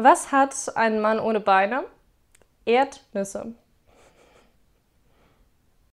Was hat ein Mann ohne Beine? Erdnüsse.